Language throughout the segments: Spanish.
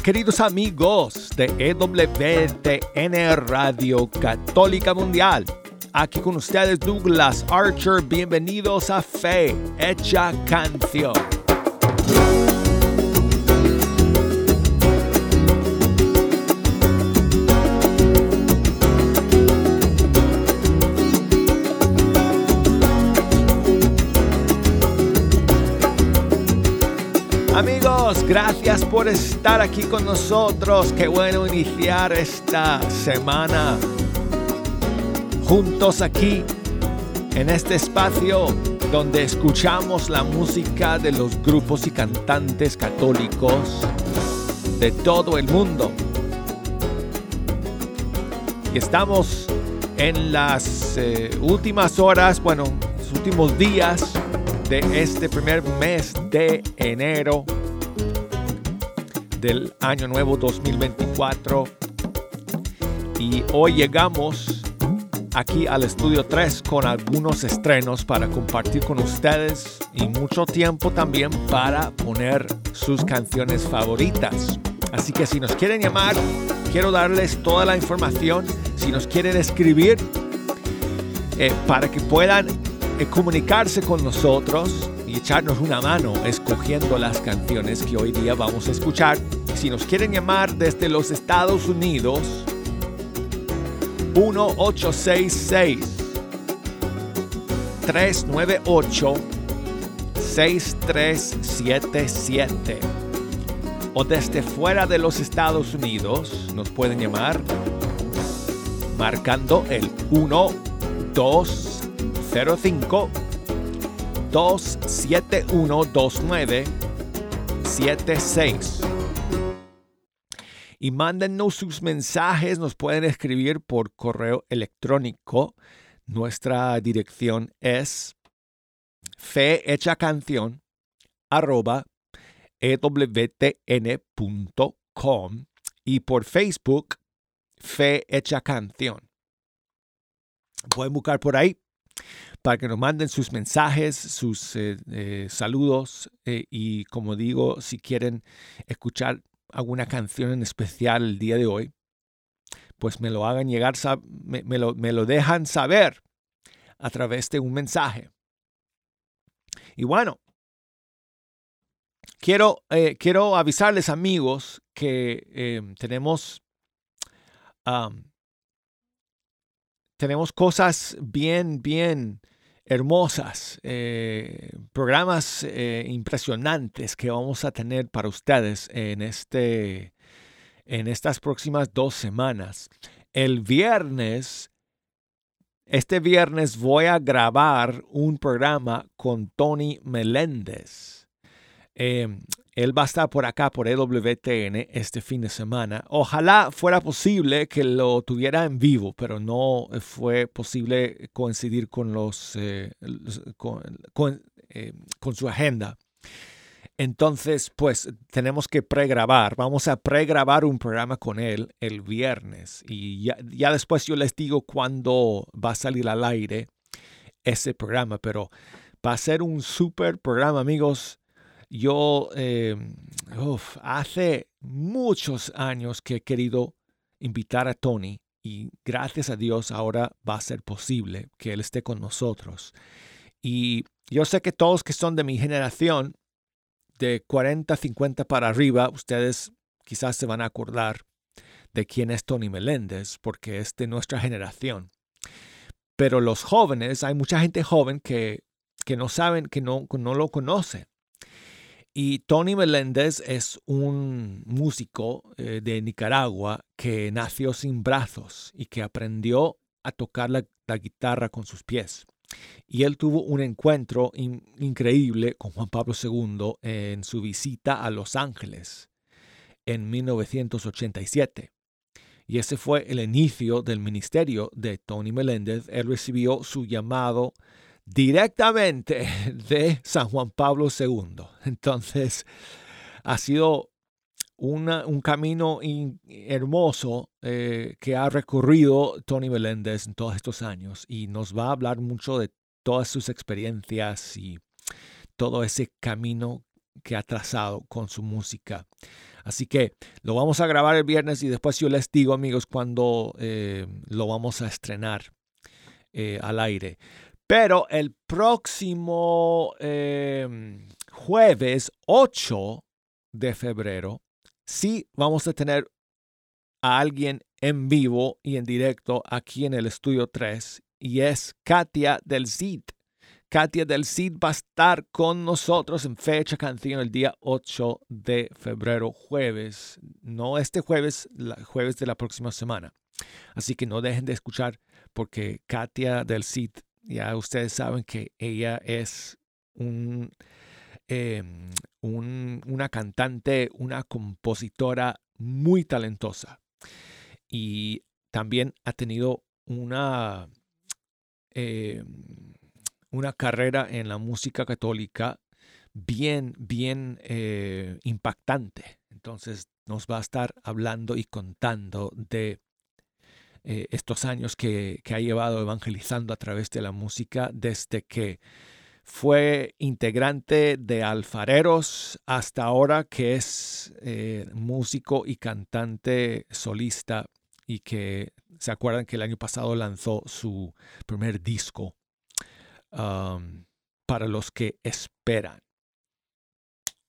Queridos amigos de EWTN Radio Católica Mundial. Aquí con ustedes Douglas Archer. Bienvenidos a Fe Hecha Canción. Gracias por estar aquí con nosotros. Qué bueno iniciar esta semana juntos aquí en este espacio donde escuchamos la música de los grupos y cantantes católicos de todo el mundo. Y estamos en las eh, últimas horas, bueno, los últimos días de este primer mes de enero del año nuevo 2024. Y hoy llegamos aquí al estudio 3 con algunos estrenos para compartir con ustedes y mucho tiempo también para poner sus canciones favoritas. Así que si nos quieren llamar, quiero darles toda la información. Si nos quieren escribir, eh, para que puedan eh, comunicarse con nosotros y echarnos una mano escogiendo las canciones que hoy día vamos a escuchar. Si nos quieren llamar desde los Estados Unidos, 1866 398 6377 o desde fuera de los Estados Unidos nos pueden llamar marcando el 1205 2712976. Y mándennos sus mensajes, nos pueden escribir por correo electrónico. Nuestra dirección es fehechacanción arroba ewtn.com y por Facebook Fe Canción. Pueden buscar por ahí para que nos manden sus mensajes, sus eh, eh, saludos eh, y como digo, si quieren escuchar alguna canción en especial el día de hoy, pues me lo hagan llegar, me, lo, me lo dejan saber a través de un mensaje. Y bueno, quiero, quiero avisarles amigos que tenemos tenemos cosas bien, bien hermosas, eh, programas eh, impresionantes que vamos a tener para ustedes en, este, en estas próximas dos semanas. El viernes, este viernes voy a grabar un programa con Tony Meléndez. Em, él va a estar por acá, por EWTN, este fin de semana. Ojalá fuera posible que lo tuviera en vivo, pero no fue posible coincidir con, los, eh, eh, con, su agenda. Entonces, pues tenemos que pregrabar. Vamos a pregrabar un programa con él el viernes. Y ya, ya después yo les digo cuándo va a salir al aire ese programa. Pero va a ser un super programa, amigos yo eh, hace muchos años que he querido invitar a Tony y gracias a Dios ahora va a ser posible que él esté con nosotros. Y yo sé que todos que son de mi generación, de 40, 50 para arriba, ustedes quizás se van a acordar de quién es Tony Meléndez, porque es de nuestra generación. Pero los jóvenes, hay mucha gente joven que, que no saben, que no, no lo conocen. Y Tony Meléndez es un músico eh, de Nicaragua que nació sin brazos y que aprendió a tocar la, guitarra con sus pies. Y él tuvo un encuentro increíble con Juan Pablo II en su visita a Los Ángeles en 1987. Y ese fue el inicio del ministerio de Tony Meléndez. Él recibió su llamado directamente de San Juan Pablo II. Entonces, ha sido un camino hermoso eh, que ha recorrido Tony Meléndez en todos estos años y nos va a hablar mucho de todas sus experiencias y todo ese camino que ha trazado con su música. Así que lo vamos a grabar el viernes y después yo les digo, amigos, cuando eh, lo vamos a estrenar eh, al aire. Pero el próximo em, jueves 8 de febrero, sí vamos a tener a alguien en vivo y en directo aquí en el estudio 3 y es Katia del Cid. Katia del Cid va a estar con nosotros en fecha canción el día 8 de febrero, jueves. No este jueves, el jueves de la próxima semana. Así que no dejen de escuchar porque Katia del Cid, ya ustedes saben que ella es un, em, una cantante, una compositora muy talentosa. Y también ha tenido una... Em, una carrera en la música católica bien, bien eh, impactante. Entonces nos va a estar hablando y contando de eh, estos años que, ha llevado evangelizando a través de la música desde que fue integrante de Alfareros hasta ahora que es eh, músico y cantante solista y que se acuerdan que el año pasado lanzó su primer disco para los que esperan.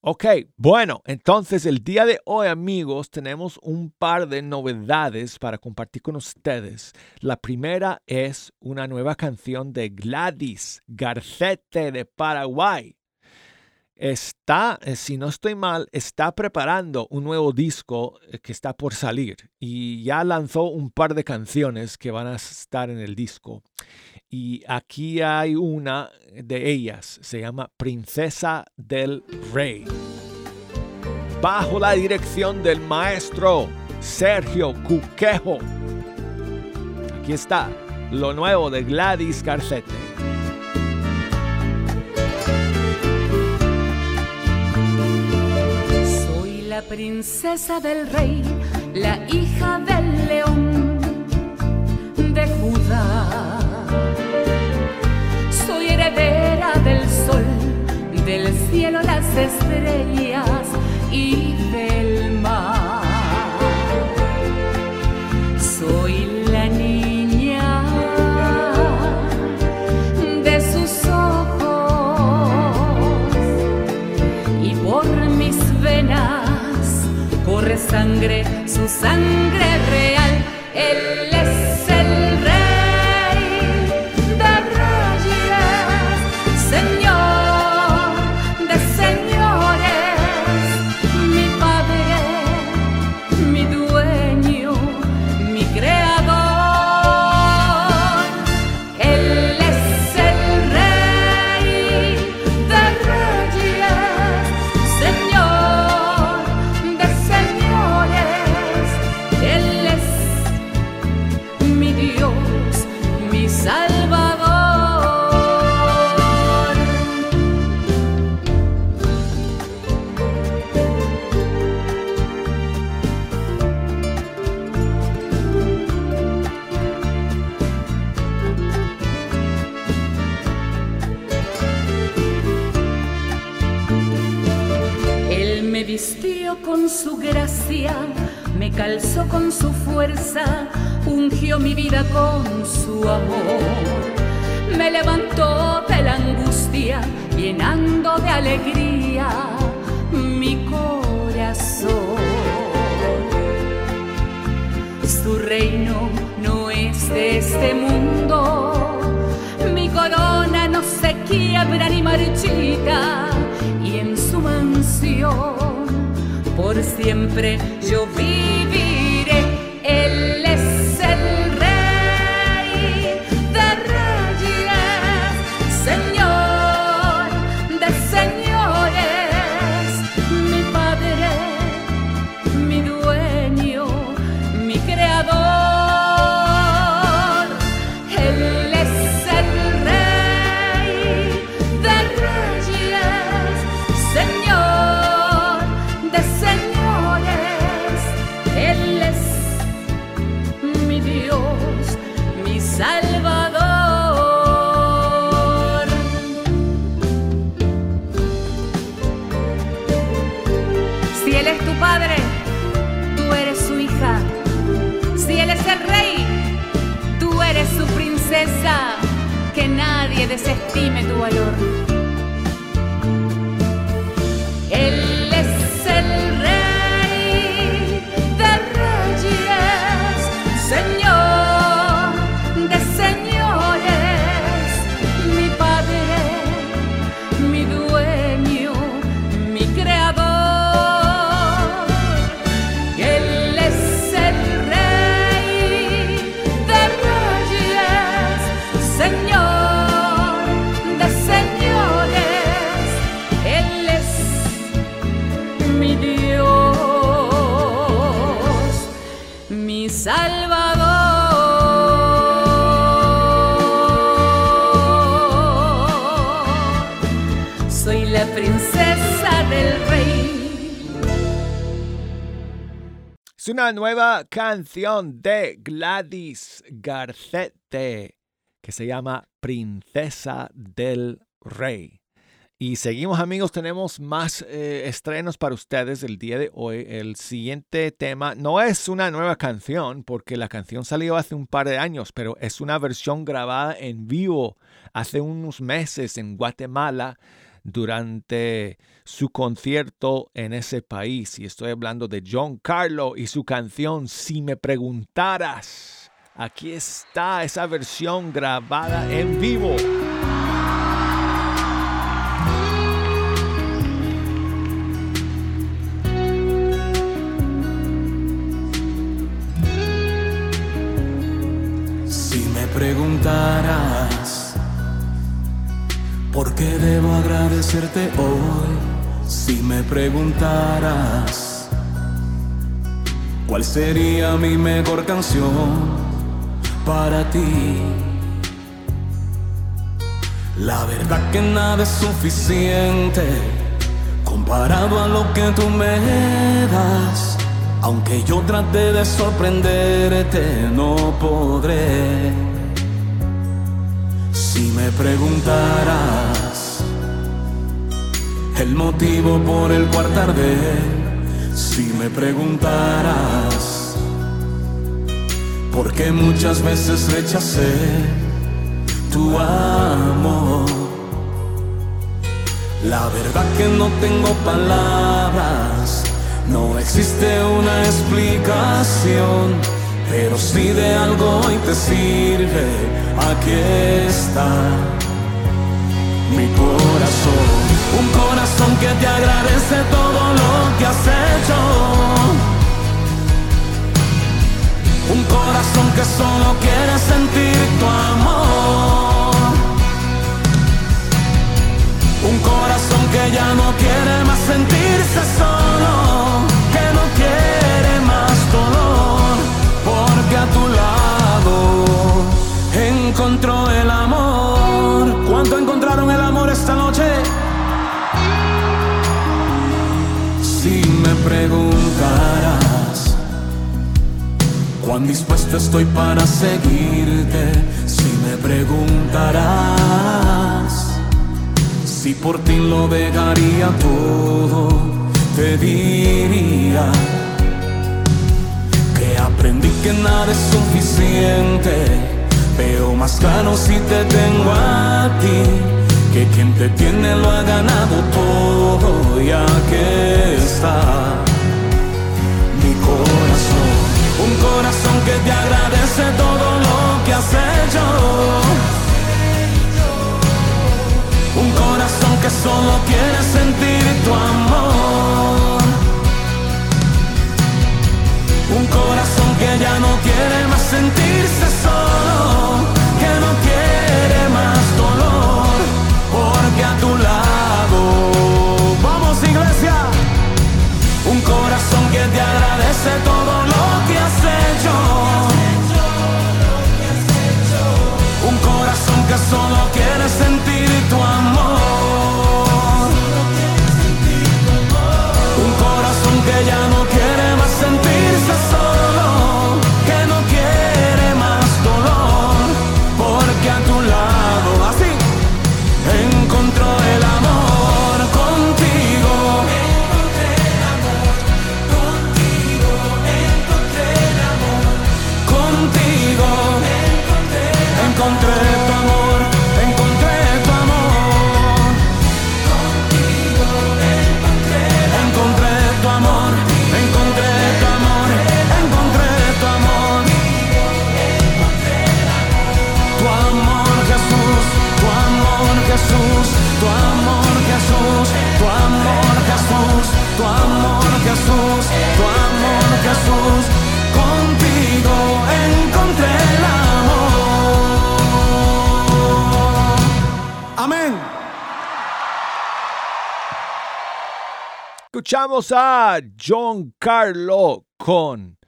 Ok, bueno, entonces el día de hoy amigos tenemos un par de novedades para compartir con ustedes. La primera es una nueva canción de Gladys Garcete de Paraguay. Está, eh, si no estoy mal, está preparando un nuevo disco eh, que está por salir y ya lanzó un par de canciones que van a estar en el disco. Y aquí hay una de ellas, se llama Princesa del Rey. Bajo la dirección del maestro Sergio Cuquejo. Aquí está lo nuevo de Gladys Garcete. La princesa del rey, la hija del león de Judá. Del sol, del cielo las estrellas y su sangre alegría mi corazón. Su reino no es de este mundo, mi corona no se quiebra ni marchita, y en su mansión por siempre yo viviré. Desestime tu valor. Una nueva canción de Gladys Garcete que se llama Princesa del Rey. Y seguimos amigos, tenemos más eh, estrenos para ustedes el día de hoy. El siguiente tema no es una nueva canción porque la canción salió hace un par de años, pero es una versión grabada en vivo hace unos meses en Guatemala durante su concierto en ese país. Y estoy hablando de John Carlo y su canción Si me preguntaras. Aquí está esa versión grabada en vivo. Preguntaras por qué debo agradecerte hoy, si me preguntaras cuál sería mi mejor canción para ti, la verdad que nada es suficiente comparado a lo que tú me das. Aunque yo trate de sorprenderte, no podré. Si me preguntaras el motivo por el cual tardé, si me preguntaras por qué muchas veces rechacé tu amor, la verdad que no tengo palabras. No existe una explicación, pero si de algo hoy te sirve, aquí está mi corazón. Un corazón que te agradece todo lo que has hecho. Un corazón que solo quiere sentir tu amor. Un corazón que ya no quiere más sentirse solo, que no quiere más dolor, porque a tu lado encontró el amor. ¿Cuánto encontraron el amor esta noche? Preguntarás cuán dispuesto estoy para seguirte, si me preguntarás si por ti lo dejaría todo, te diría que aprendí que nada es suficiente. Veo más claro si te tengo a ti, que quien te tiene lo ha ganado todo y aquí está mi corazón. Un corazón que te agradece todo lo que has hecho. Un corazón que solo quiere sentir tu amor. Un corazón que ya no quiere más sentirse solo, agradece todo lo que has hecho. Un corazón que solo quiere sentir Escuchamos a John Carlo con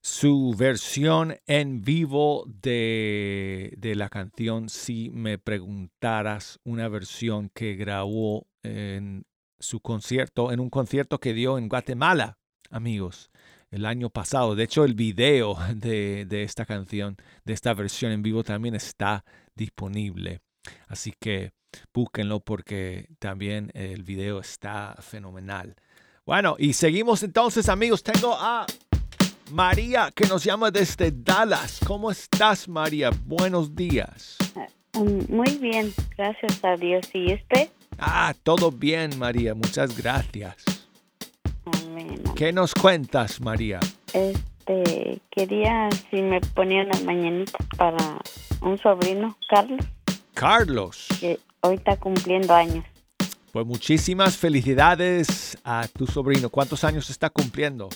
su versión en vivo de, de, la canción Si me preguntaras, una versión que grabó en su concierto, en un concierto que dio en Guatemala, amigos, el año pasado. De hecho, el video de, de esta canción, de esta versión en vivo también está disponible. Así que búsquenlo porque también el video está fenomenal. Bueno, y seguimos entonces amigos. Tengo a María que nos llama desde Dallas. ¿Cómo estás María? Buenos días. Mm, Muy bien, gracias a Dios. ¿Y usted? Ah, todo bien María. Muchas gracias. Amén. ¿Qué nos cuentas María? Este, quería si me ponía una mañanita para un sobrino, Carlos, Carlos. que hoy está cumpliendo años. Pues muchísimas felicidades a tu sobrino. ¿Cuántos años está cumpliendo?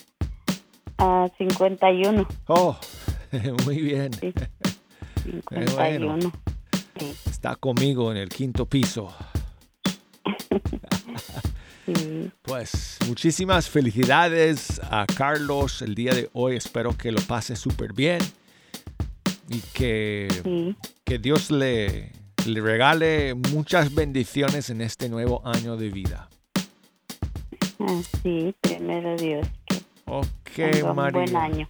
A 51. Oh, muy bien. Sí. 51. Sí, Está conmigo en el quinto piso. sí. Pues muchísimas felicidades a Carlos el día de hoy. Espero que lo pase súper bien y que, que Dios le, le regale muchas bendiciones en este nuevo año de vida. Sí, primero Dios. Que Ok, un buen María. año.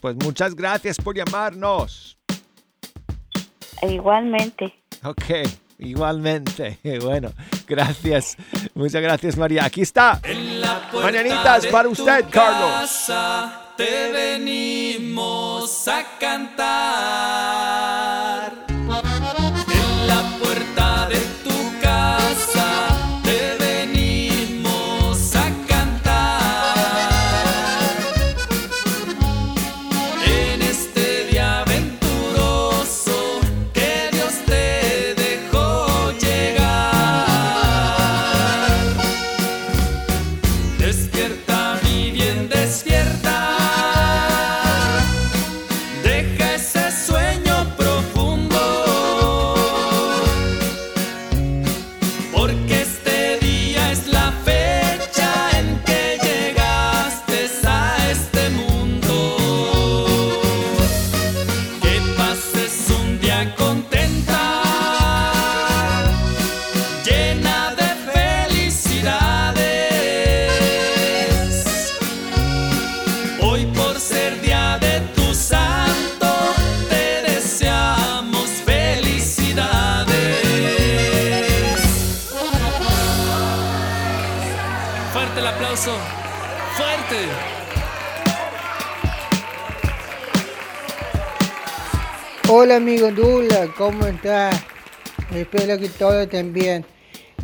Pues muchas gracias por llamarnos. Igualmente. Ok, igualmente. Bueno, gracias. Muchas gracias, María. Aquí está. En la puerta Mañanitas para usted, Carlos. casa Te venimos a cantar. Fuerte el aplauso, fuerte. Hola amigo Dula, ¿cómo estás? Espero que todo estén bien.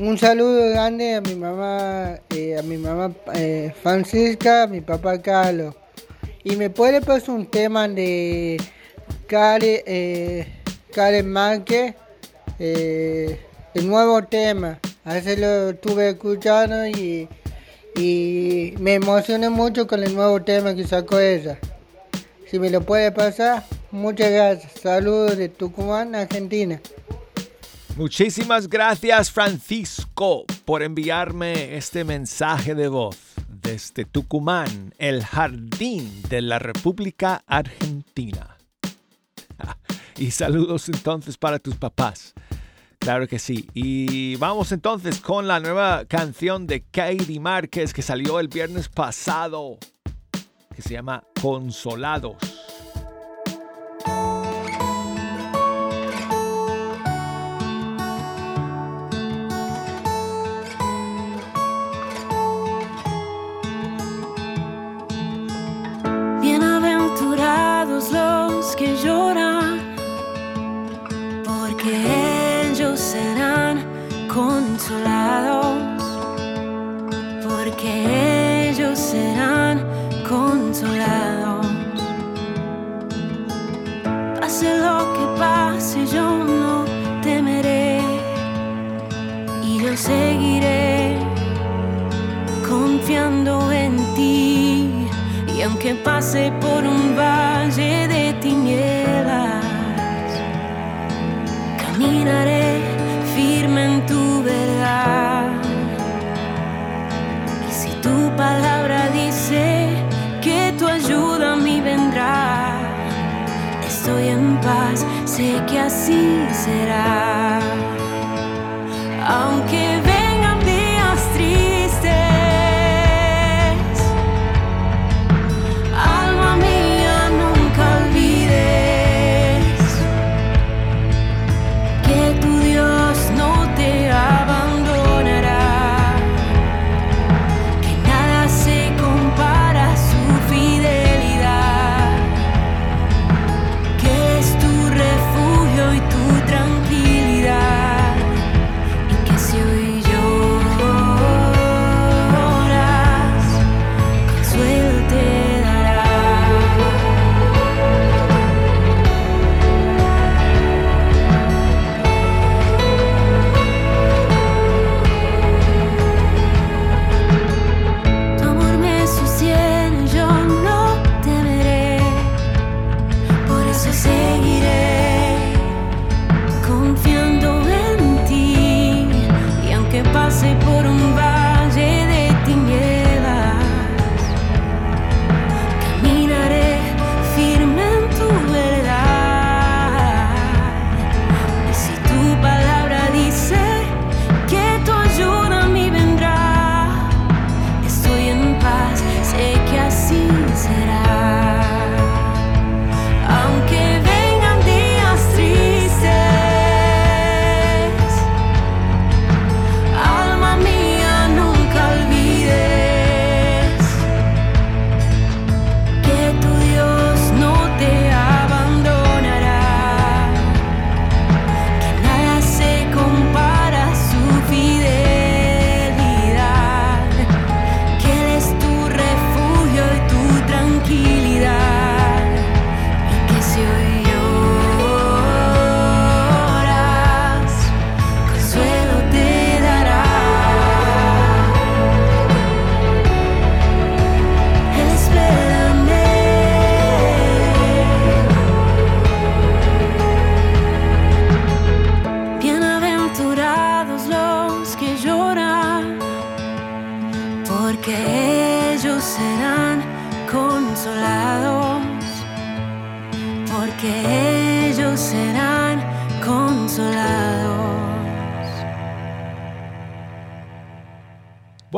Un saludo grande a mi mamá, eh, a mi mamá eh, Francisca, a mi papá Carlos. Y me puede pasar un tema de Karen, eh, Karen eh, el nuevo tema. Hace lo estuve escuchando y, y me emocioné mucho con el nuevo tema que sacó ella. Si me lo puede pasar, muchas gracias. Saludos de Tucumán, Argentina. Muchísimas gracias, Francisco, por enviarme este mensaje de voz desde Tucumán, el jardín de la República Argentina. Y saludos entonces para tus papás. Claro que sí. Y vamos entonces con la nueva canción de Katie Márquez que salió el viernes pasado, que se llama Consolados. Bienaventurados los que lloran, consolados, porque ellos serán consolados. Pase lo que pase, yo no temeré y yo seguiré confiando en ti. Y aunque pase por un valle de tinieblas, caminaré palabra dice que tu ayuda a mí vendrá. Estoy en paz, sé que así será. Aunque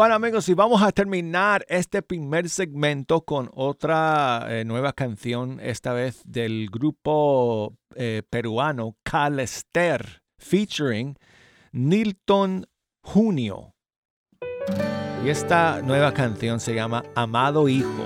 Bueno amigos, y vamos a terminar este primer segmento con otra eh, nueva canción, esta vez del grupo eh, peruano Calester, featuring Nilton Junio. Y esta nueva canción se llama Amado Hijo.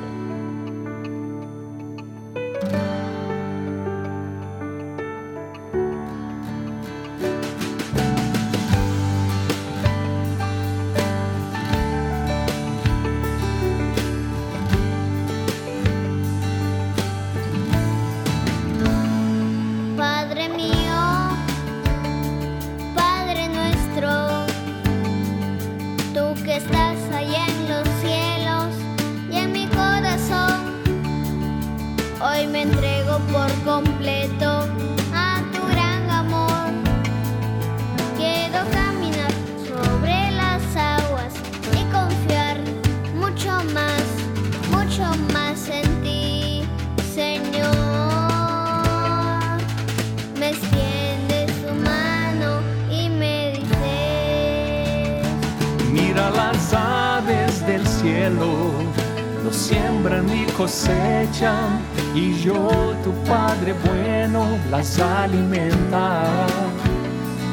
alimenta.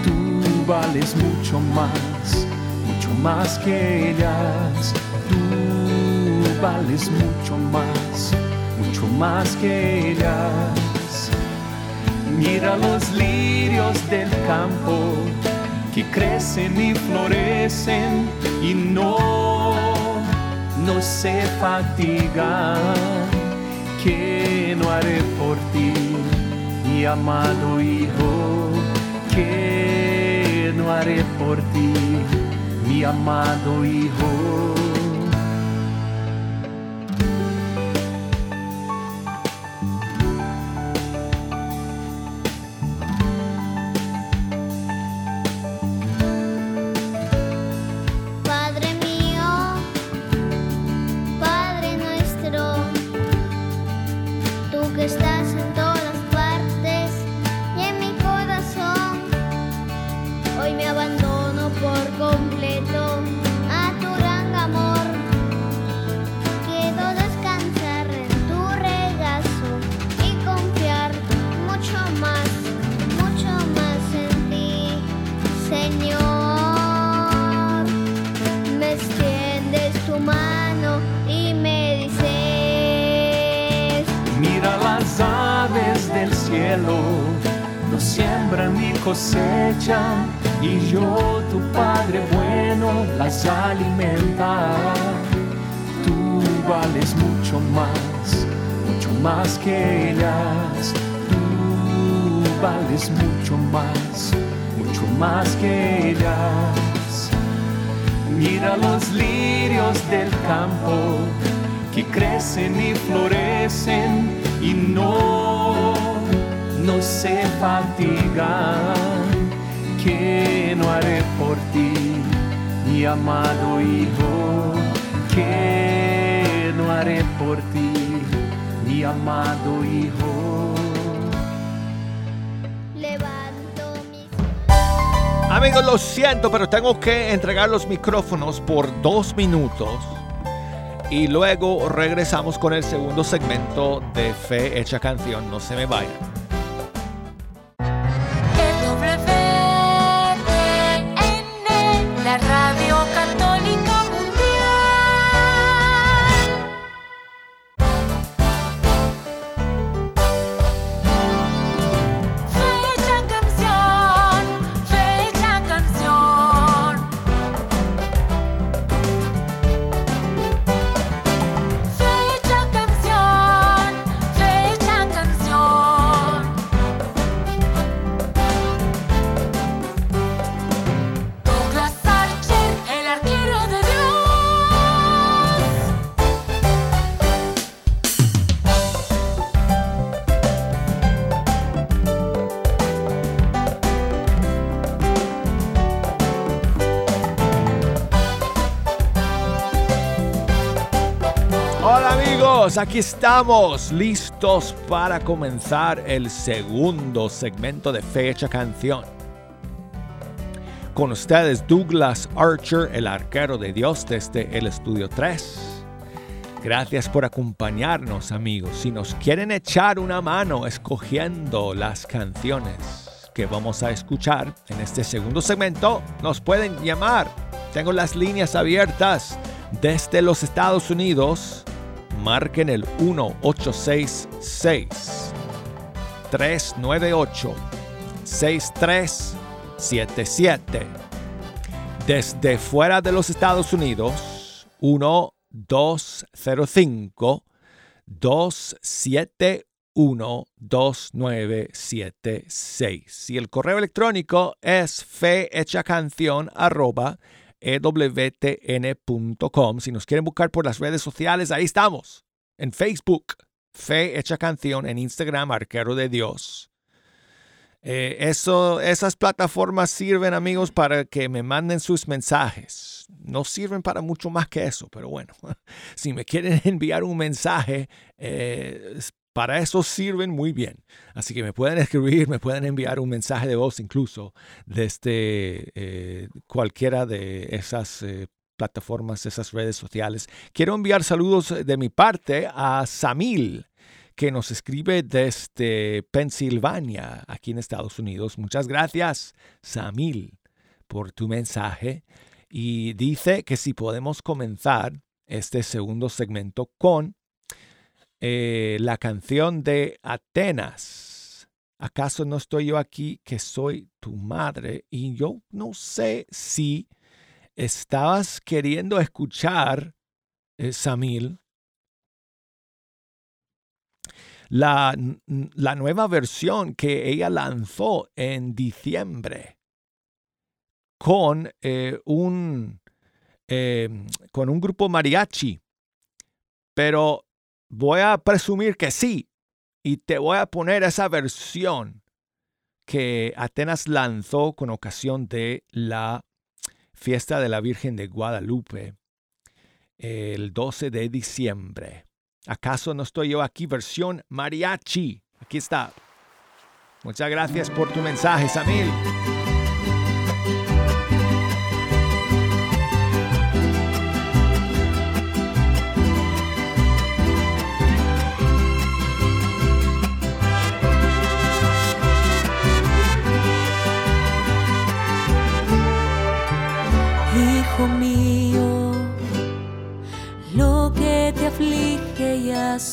Tú vales mucho más, mucho más que ellas. Tú vales mucho más, mucho más que ellas. Mira los lirios del campo que crecen y florecen y no, no se fatigan. Que no haré amado hijo que no haré por ti, mi amado hijo. Y yo, tu Padre bueno, las alimenta. Tú vales mucho más, mucho más que ellas. Tú vales mucho más, mucho más que ellas. Mira los lirios del campo que crecen y florecen y no, no se fatigan. Que no haré por ti, mi amado hijo? Que no haré por ti, mi amado hijo? Levanto mis Amigos, lo siento, pero tengo que entregar los micrófonos por dos minutos. Y luego regresamos con el segundo segmento de Fe Hecha Canción. No se me vayan. Amigos, aquí estamos listos para comenzar el segundo segmento de Fecha Canción. Con ustedes Douglas Archer, el arquero de Dios desde el estudio 3. Gracias por acompañarnos amigos. Si nos quieren echar una mano escogiendo las canciones que vamos a escuchar en este segundo segmento, nos pueden llamar. Tengo las líneas abiertas desde los Estados Unidos. Marquen el 1866 398 6377. Desde fuera de los Estados Unidos, 1205 271 2976. Y el correo electrónico es fehechacanción arroba ewtn.com. Si nos quieren buscar por las redes sociales, ahí estamos. En Facebook, Fe Hecha Canción, en Instagram, Arquero de Dios. Eh, eso, esas plataformas sirven, amigos, para que me manden sus mensajes. No sirven para mucho más que eso, pero bueno, si me quieren enviar un mensaje, eh, para eso sirven muy bien. Así que me pueden escribir, me pueden enviar un mensaje de voz incluso desde eh, cualquiera de esas eh, plataformas, esas redes sociales. Quiero enviar saludos de mi parte a Samil, que nos escribe desde Pensilvania, aquí en Estados Unidos. Muchas gracias, Samil, por tu mensaje. Y dice que si podemos comenzar este segundo segmento con eh, la canción de Atenas. ¿Acaso no estoy yo aquí que soy tu madre? Y yo no sé si estabas queriendo escuchar, eh, Samil, la, la nueva versión que ella lanzó en diciembre con eh, un eh, con un grupo mariachi. Pero voy a presumir que sí. Y te voy a poner esa versión que Atenas lanzó con ocasión de la fiesta de la Virgen de Guadalupe el 12 de diciembre. ¿Acaso no estoy yo aquí versión mariachi? Aquí está. Muchas gracias por tu mensaje, Samil.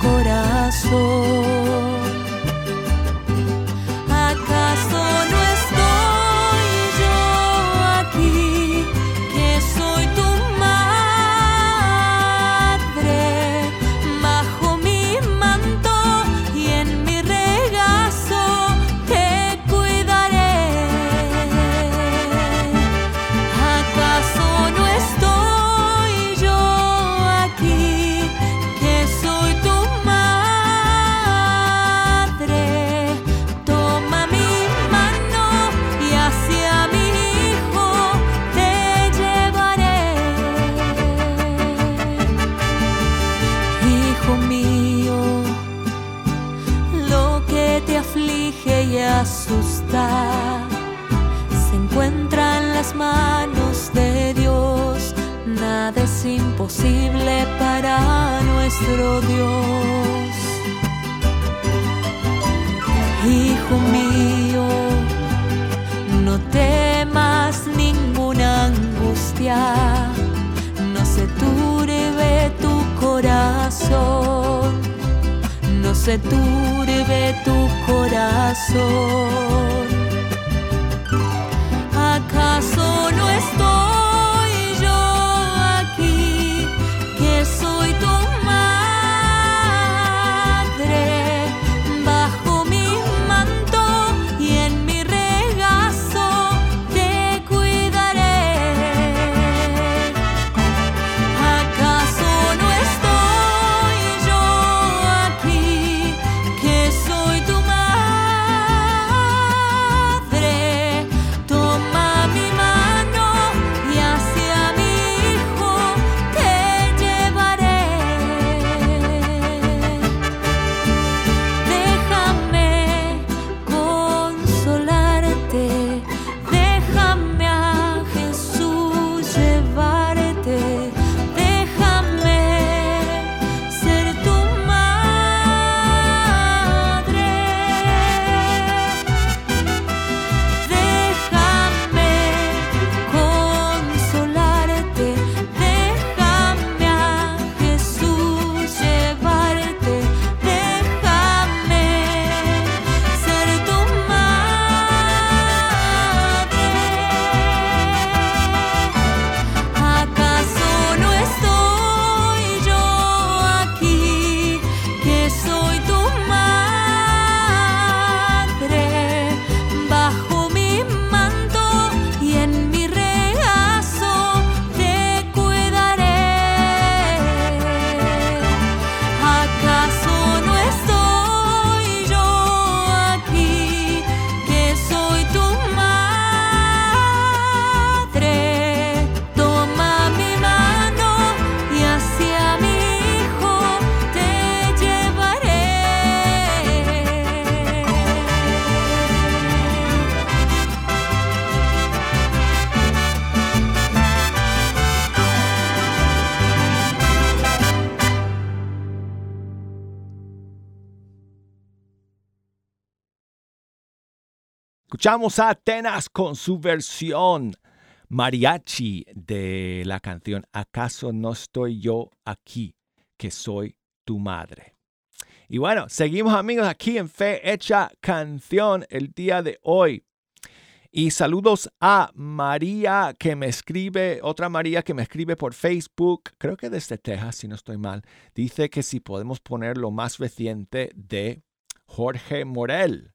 corazón. Y asusta se encuentra en las manos de Dios. Nada es imposible para nuestro Dios. Hijo mío, no temas ninguna angustia, no se turbe tu corazón, se turbe tu corazón. ¿Acaso no estoy Escuchamos a Atenas con su versión mariachi de la canción ¿Acaso no estoy yo aquí, que soy tu madre? Y bueno, seguimos amigos aquí en Fe Hecha Canción el día de hoy. Y saludos a María que me escribe, otra María que me escribe por Facebook, creo que desde Texas, si no estoy mal. Dice que si podemos poner lo más reciente de Jorge Morel,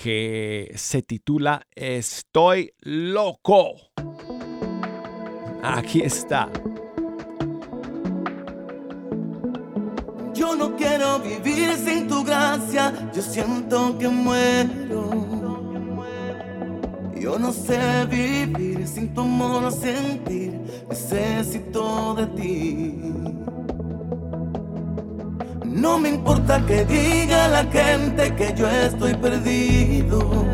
que se titula Estoy loco. Aquí está. Yo no quiero vivir sin tu gracia, yo siento que muero. Yo no sé vivir sin tu amor, sentir necesito de ti. No me importa que diga la gente que yo estoy perdido.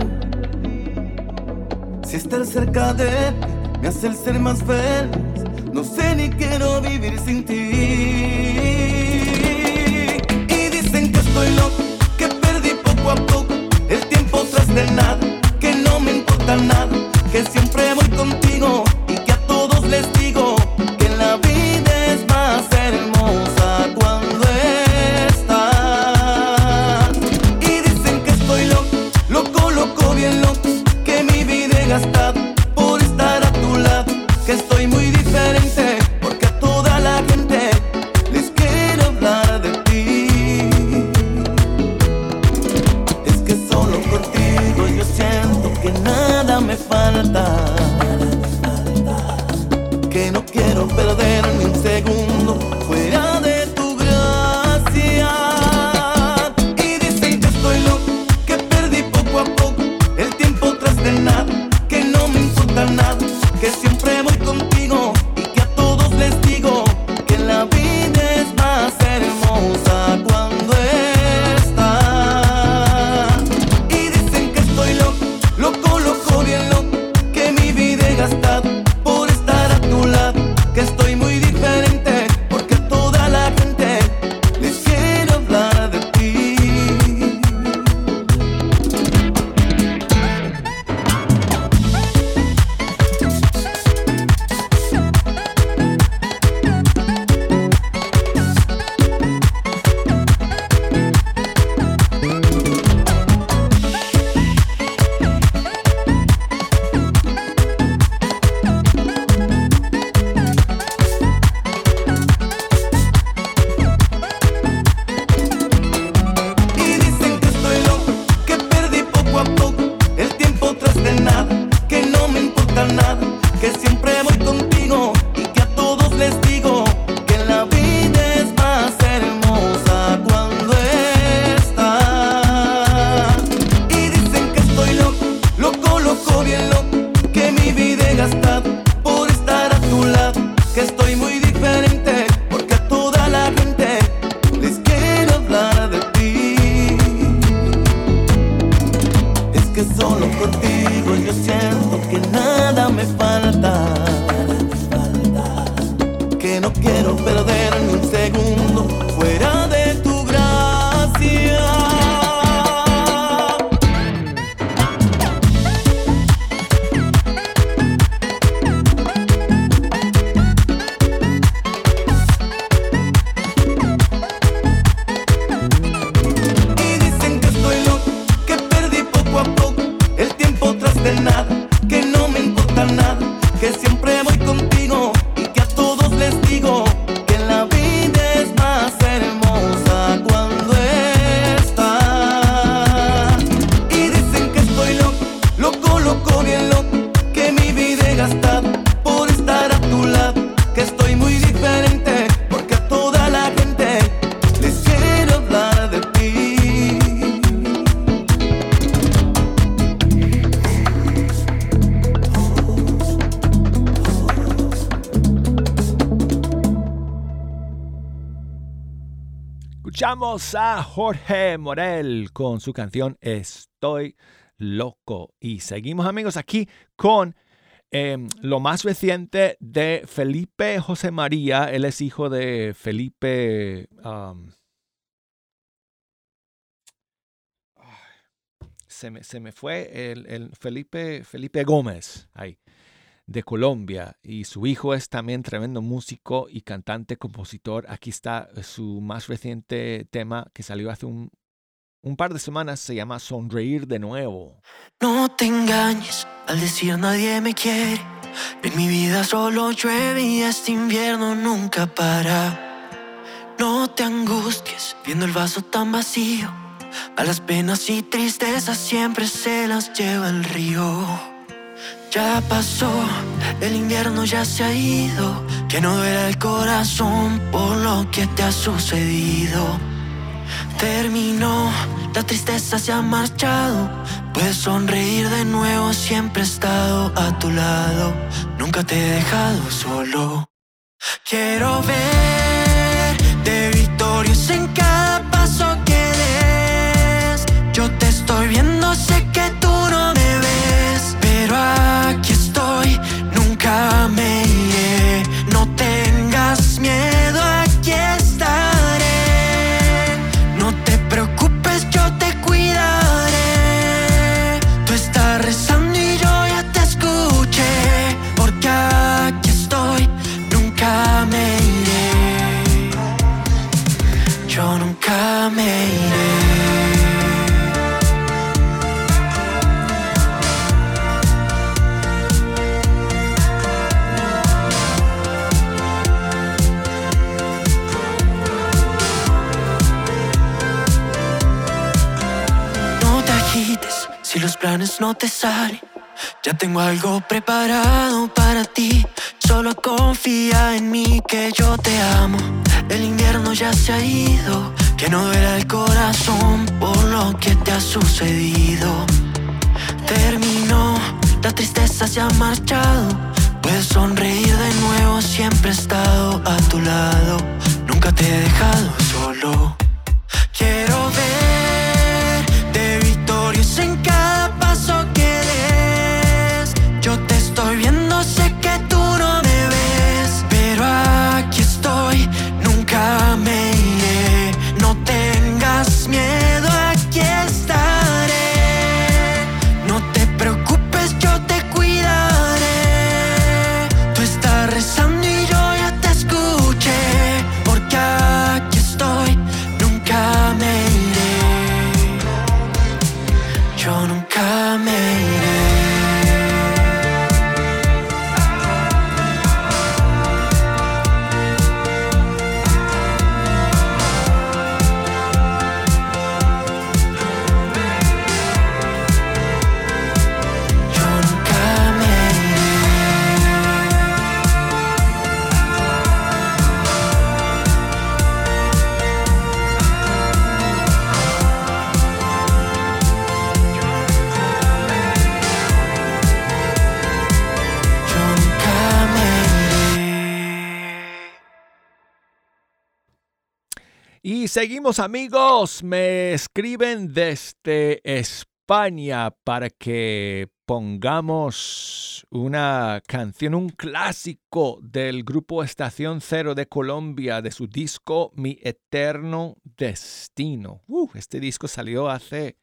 Si estar cerca de ti me hace el ser más feliz, no sé ni quiero vivir sin ti. Y dicen que estoy loco, que perdí poco a poco el tiempo tras de nada, que no me importa nada, que siempre Escuchamos a Jorge Morel con su canción Estoy loco. Y seguimos amigos aquí con em, lo más reciente de Felipe José María. Él es hijo de Felipe... se, me, se me fue el, el Felipe, Felipe Gómez. Ahí de Colombia y su hijo es también tremendo músico y cantante, compositor. Aquí está su más reciente tema que salió hace un, un par de semanas, se llama Sonreír de nuevo. No te engañes al decir nadie me quiere. En mi vida solo llueve y este invierno nunca para. No te angusties viendo el vaso tan vacío. A las penas y tristezas siempre se las lleva el río. Ya pasó, el invierno ya se ha ido. Que no duela el corazón por lo que te ha sucedido. Terminó, la tristeza se ha marchado. Puedes sonreír de nuevo, siempre he estado a tu lado. nunca te he dejado solo. Quiero ver Ya tengo algo preparado para ti. Solo confía en mí que yo te amo. El invierno ya se ha ido. Que no duela el corazón por lo que te ha sucedido. Terminó, la tristeza se ha marchado. Puedes sonreír de nuevo, siempre he estado a tu lado. Nunca te he dejado solo. Quiero ver de victorias en cada seguimos amigos, me escriben desde España para que pongamos una canción, un clásico del grupo Estación Cero de Colombia de su disco Mi Eterno Destino. Uh, este disco salió hace...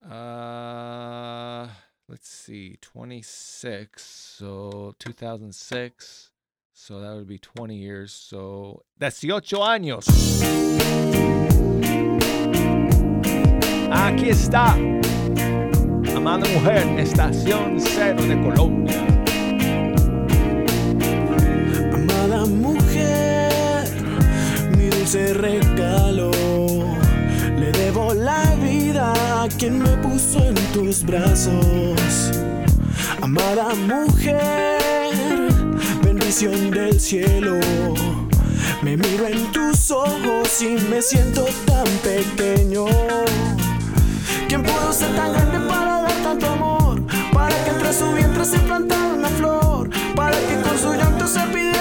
uh, let's see, 26, so 2006. So that would be 20 years. So 18 años. Aquí está. Amada mujer, estación cero de Colombia. Amada mujer, mi dulce regalo. Le debo la vida a quien me puso en tus brazos. Amada mujer, del cielo. Me miro en tus ojos y me siento tan pequeño. ¿Quién pudo ser tan grande para dar tanto amor? Para que entre su vientre se plantara una flor. Para que con su llanto se pidiera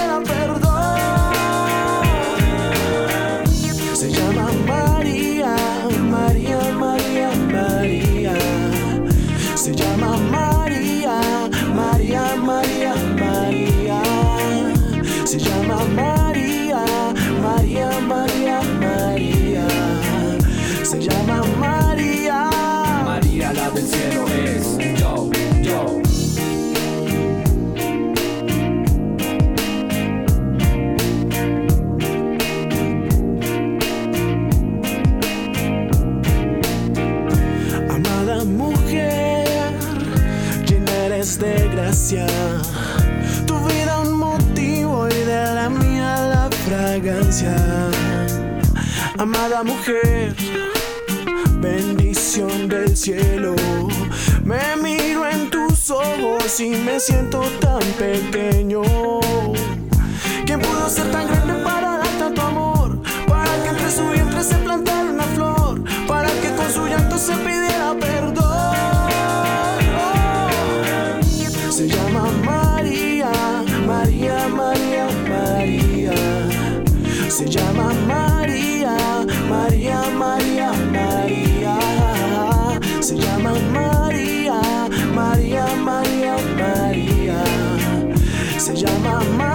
Tu vida un motivo y de la mía la fragancia. Amada mujer, bendición del cielo. Me miro en tus ojos y me siento tan pequeño. ¿Quién pudo ser tan grande para dar tanto amor? Para que entre su vientre se plantara una flor. Para que con su llanto se pidiera se llama María, María, María, María. Se llama María, María, María, María. Se llama María.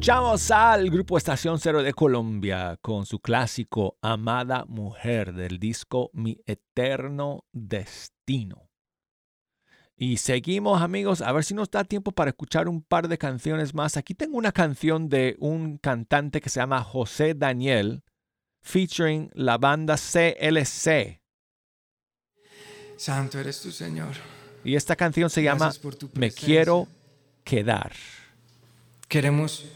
Escuchamos al grupo Estación Cero de Colombia con su clásico Amada Mujer del disco Mi Eterno Destino. Y seguimos amigos, a ver si nos da tiempo para escuchar un par de canciones más. Aquí tengo una canción de un cantante que se llama José Daniel, featuring la banda CLC. Santo eres tu Señor. Y esta canción se llama Me. Quiero Quedar. Queremos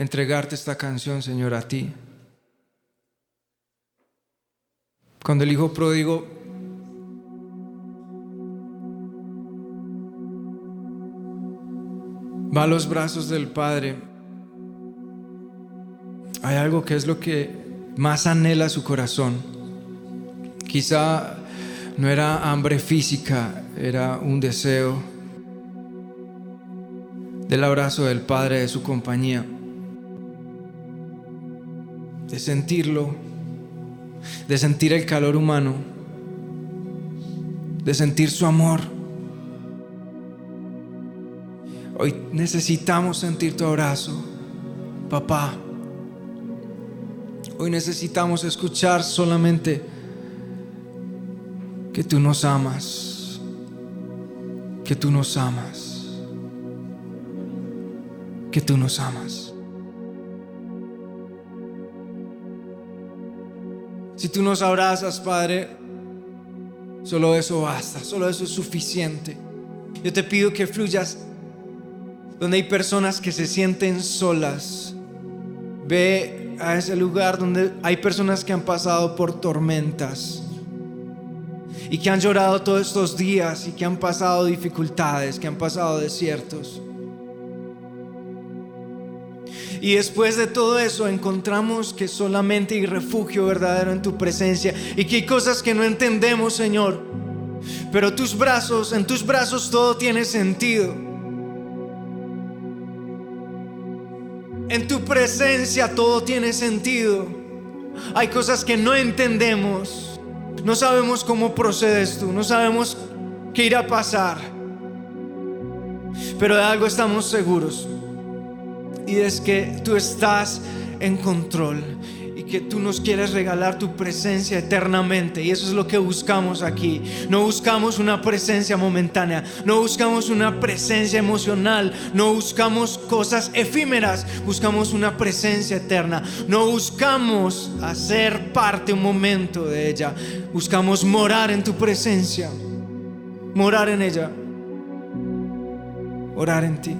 entregarte esta canción, Señor, a ti. Cuando el Hijo pródigo va a los brazos del Padre, hay algo que es lo que más anhela su corazón. Quizá no era hambre física, era un deseo del abrazo del Padre, de su compañía, de sentirlo, de sentir el calor humano, de sentir su amor. Hoy necesitamos sentir tu abrazo, papá. Hoy necesitamos escuchar solamente que tú nos amas, que tú nos amas, que tú nos amas. Si tú nos abrazas, Padre, solo eso basta, solo eso es suficiente. Yo te pido que fluyas donde hay personas que se sienten solas. Ve a ese lugar donde hay personas que han pasado por tormentas y que han llorado todos estos días y que han pasado dificultades, que han pasado desiertos. Y después de todo eso encontramos que solamente hay refugio verdadero en tu presencia y que hay cosas que no entendemos, Señor. Pero tus brazos, en tus brazos todo tiene sentido. En tu presencia todo tiene sentido. Hay cosas que no entendemos. No sabemos cómo procedes tú, no sabemos qué irá a pasar. Pero de algo estamos seguros. Es que tú estás en control y que tú nos quieres regalar tu presencia eternamente. Y eso es lo que buscamos aquí. No buscamos una presencia momentánea, no buscamos una presencia emocional, no buscamos cosas efímeras, buscamos una presencia eterna. No buscamos hacer parte un momento de ella, buscamos morar en tu presencia, morar en ella, orar en ti.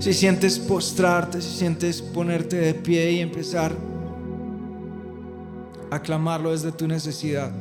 Si sientes postrarte, si sientes ponerte de pie y empezar a clamarlo desde tu necesidad.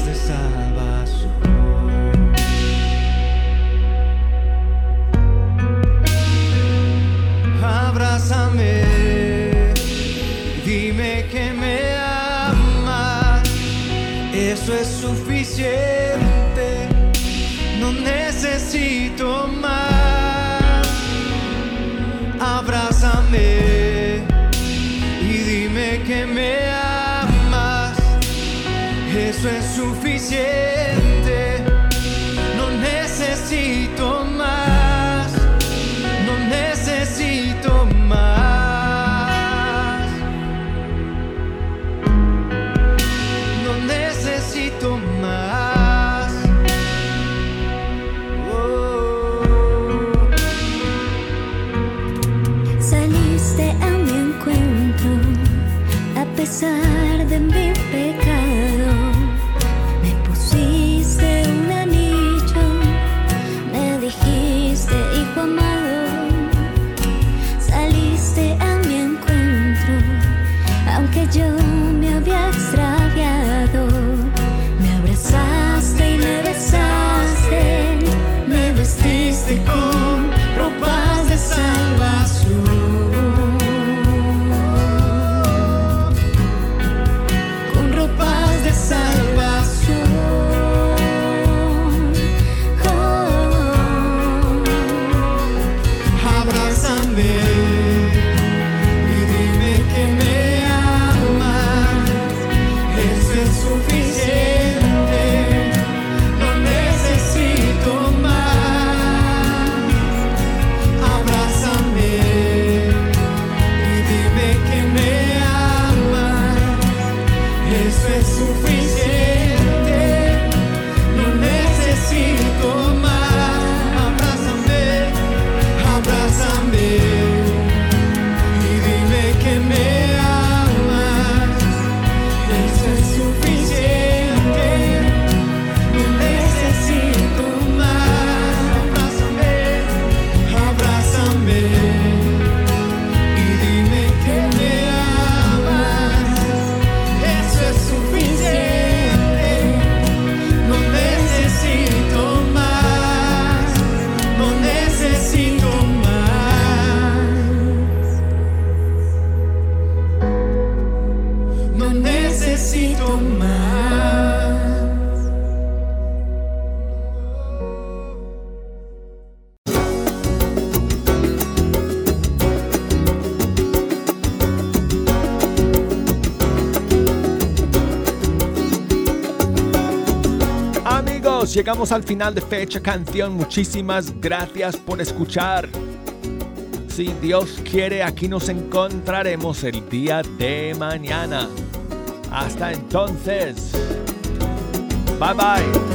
de salvación. llegamos al final de Fecha Canción. Muchísimas gracias por escuchar. Si Dios quiere, aquí nos encontraremos el día de mañana. Hasta entonces. Bye bye.